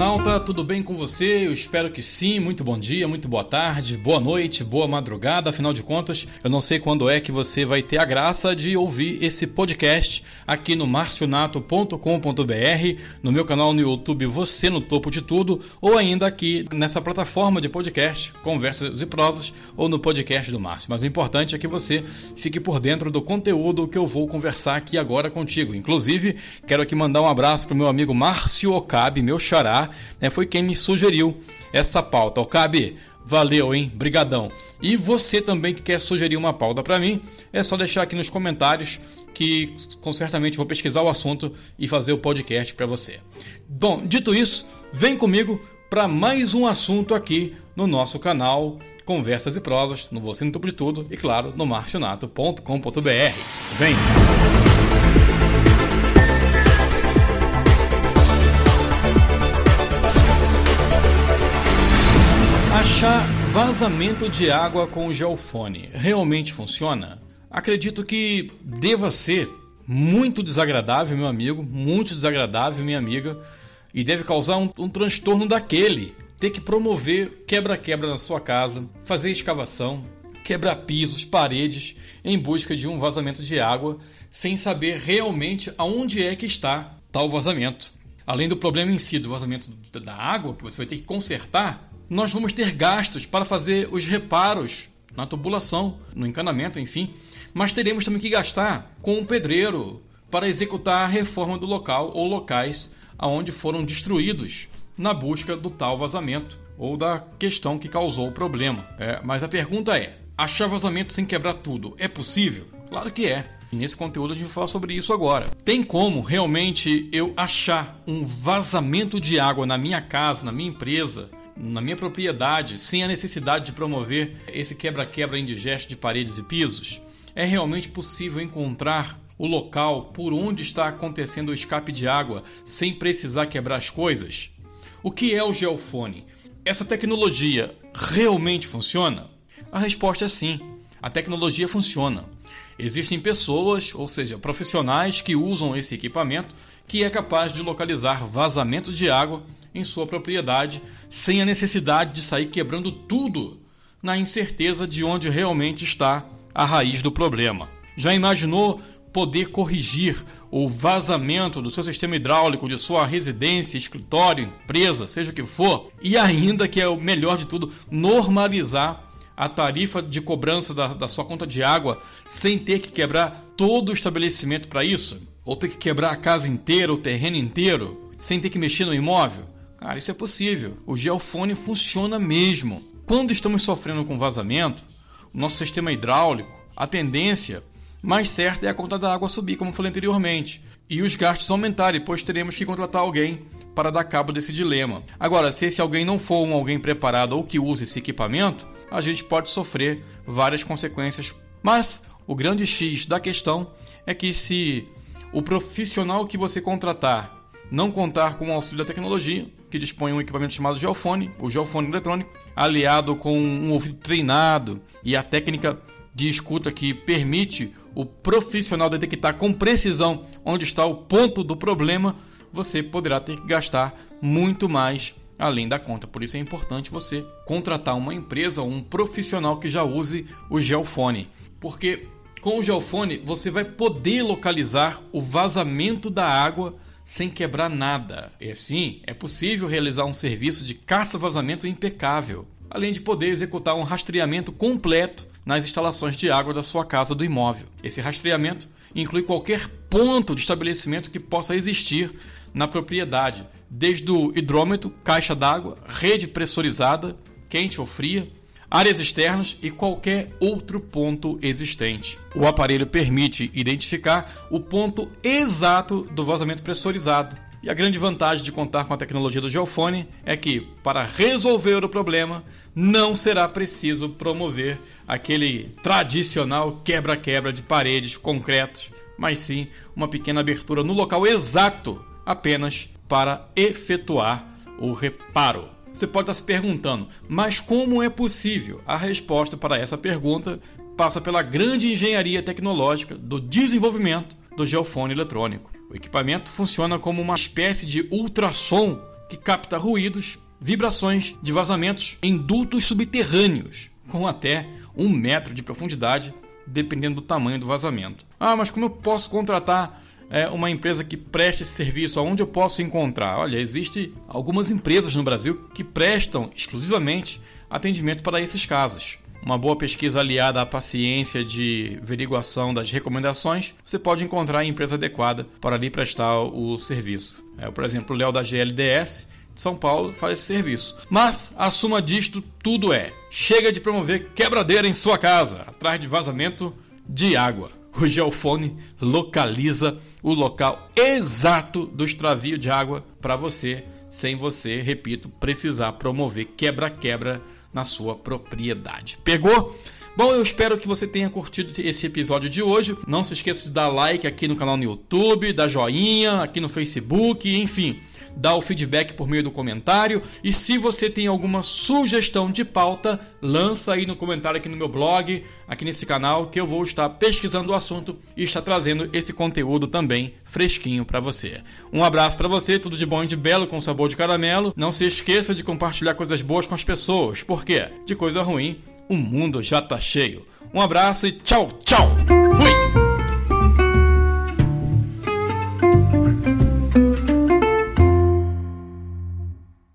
internauta, tudo bem com você? Eu espero que sim. Muito bom dia, muito boa tarde, boa noite, boa madrugada. Afinal de contas, eu não sei quando é que você vai ter a graça de ouvir esse podcast aqui no marcionato.com.br, no meu canal no YouTube Você no Topo de Tudo, ou ainda aqui nessa plataforma de podcast, Conversas e Prosas, ou no podcast do Márcio. Mas o importante é que você fique por dentro do conteúdo que eu vou conversar aqui agora contigo. Inclusive, quero aqui mandar um abraço para o meu amigo Márcio Okabe, meu xará, né, foi quem me sugeriu essa pauta. Okabe, valeu, hein? Brigadão. E você também que quer sugerir uma pauta para mim, é só deixar aqui nos comentários que com certamente vou pesquisar o assunto e fazer o podcast para você. Bom, dito isso, vem comigo para mais um assunto aqui no nosso canal Conversas e Prosas, no Você no Topo de Tudo e, claro, no marcionato.com.br. Vem! Vazamento de água com geofone realmente funciona? Acredito que deva ser muito desagradável, meu amigo, muito desagradável, minha amiga, e deve causar um, um transtorno daquele. Ter que promover quebra-quebra na sua casa, fazer escavação, quebrar pisos, paredes, em busca de um vazamento de água, sem saber realmente aonde é que está tal vazamento. Além do problema em si do vazamento da água, que você vai ter que consertar, nós vamos ter gastos para fazer os reparos na tubulação, no encanamento, enfim. Mas teremos também que gastar com um pedreiro para executar a reforma do local ou locais aonde foram destruídos na busca do tal vazamento ou da questão que causou o problema. É, mas a pergunta é: achar vazamento sem quebrar tudo é possível? Claro que é. Nesse conteúdo a gente vai falar sobre isso agora. Tem como realmente eu achar um vazamento de água na minha casa, na minha empresa, na minha propriedade, sem a necessidade de promover esse quebra-quebra indigesto de paredes e pisos? É realmente possível encontrar o local por onde está acontecendo o escape de água sem precisar quebrar as coisas? O que é o geofone? Essa tecnologia realmente funciona? A resposta é sim. A tecnologia funciona. Existem pessoas, ou seja, profissionais que usam esse equipamento que é capaz de localizar vazamento de água em sua propriedade sem a necessidade de sair quebrando tudo na incerteza de onde realmente está a raiz do problema. Já imaginou poder corrigir o vazamento do seu sistema hidráulico, de sua residência, escritório, empresa, seja o que for, e ainda que é o melhor de tudo, normalizar a tarifa de cobrança da, da sua conta de água sem ter que quebrar todo o estabelecimento para isso? Ou ter que quebrar a casa inteira, o terreno inteiro, sem ter que mexer no imóvel? Cara, isso é possível. O geofone funciona mesmo. Quando estamos sofrendo com vazamento, o nosso sistema hidráulico, a tendência mais certa é a conta da água subir, como falei anteriormente, e os gastos aumentarem, pois teremos que contratar alguém para dar cabo desse dilema. Agora, se esse alguém não for um alguém preparado ou que use esse equipamento, a gente pode sofrer várias consequências. Mas o grande X da questão é que se o profissional que você contratar não contar com o auxílio da tecnologia, que dispõe um equipamento chamado geofone, o geofone eletrônico, aliado com um ouvido treinado e a técnica de escuta que permite o profissional detectar com precisão onde está o ponto do problema, você poderá ter que gastar muito mais além da conta. Por isso é importante você contratar uma empresa ou um profissional que já use o geofone, porque com o geofone você vai poder localizar o vazamento da água sem quebrar nada. E assim, é possível realizar um serviço de caça-vazamento impecável, além de poder executar um rastreamento completo nas instalações de água da sua casa do imóvel. Esse rastreamento inclui qualquer ponto de estabelecimento que possa existir na propriedade, desde o hidrômetro, caixa d'água, rede pressurizada, quente ou fria, áreas externas e qualquer outro ponto existente. O aparelho permite identificar o ponto exato do vazamento pressurizado. E a grande vantagem de contar com a tecnologia do geofone é que, para resolver o problema, não será preciso promover aquele tradicional quebra-quebra de paredes, concretos, mas sim uma pequena abertura no local exato apenas para efetuar o reparo. Você pode estar se perguntando, mas como é possível? A resposta para essa pergunta passa pela grande engenharia tecnológica do desenvolvimento do geofone eletrônico. O equipamento funciona como uma espécie de ultrassom que capta ruídos, vibrações de vazamentos em dutos subterrâneos, com até um metro de profundidade, dependendo do tamanho do vazamento. Ah, mas como eu posso contratar é, uma empresa que preste esse serviço? Aonde eu posso encontrar? Olha, existe algumas empresas no Brasil que prestam exclusivamente atendimento para esses casos uma boa pesquisa aliada à paciência de averiguação das recomendações, você pode encontrar a empresa adequada para lhe prestar o serviço. É, por exemplo, o Léo da GLDS de São Paulo faz esse serviço. Mas a suma disto tudo é: chega de promover quebradeira em sua casa, atrás de vazamento de água. O Geofone localiza o local exato do extravio de água para você, sem você, repito, precisar promover quebra-quebra na sua propriedade. Pegou? Bom, eu espero que você tenha curtido esse episódio de hoje. Não se esqueça de dar like aqui no canal no YouTube, dar joinha aqui no Facebook, enfim, dar o feedback por meio do comentário. E se você tem alguma sugestão de pauta, lança aí no comentário aqui no meu blog, aqui nesse canal, que eu vou estar pesquisando o assunto e estar trazendo esse conteúdo também fresquinho para você. Um abraço para você, tudo de bom e de belo com sabor de caramelo. Não se esqueça de compartilhar coisas boas com as pessoas, porque de coisa ruim o mundo já tá cheio. Um abraço e tchau, tchau!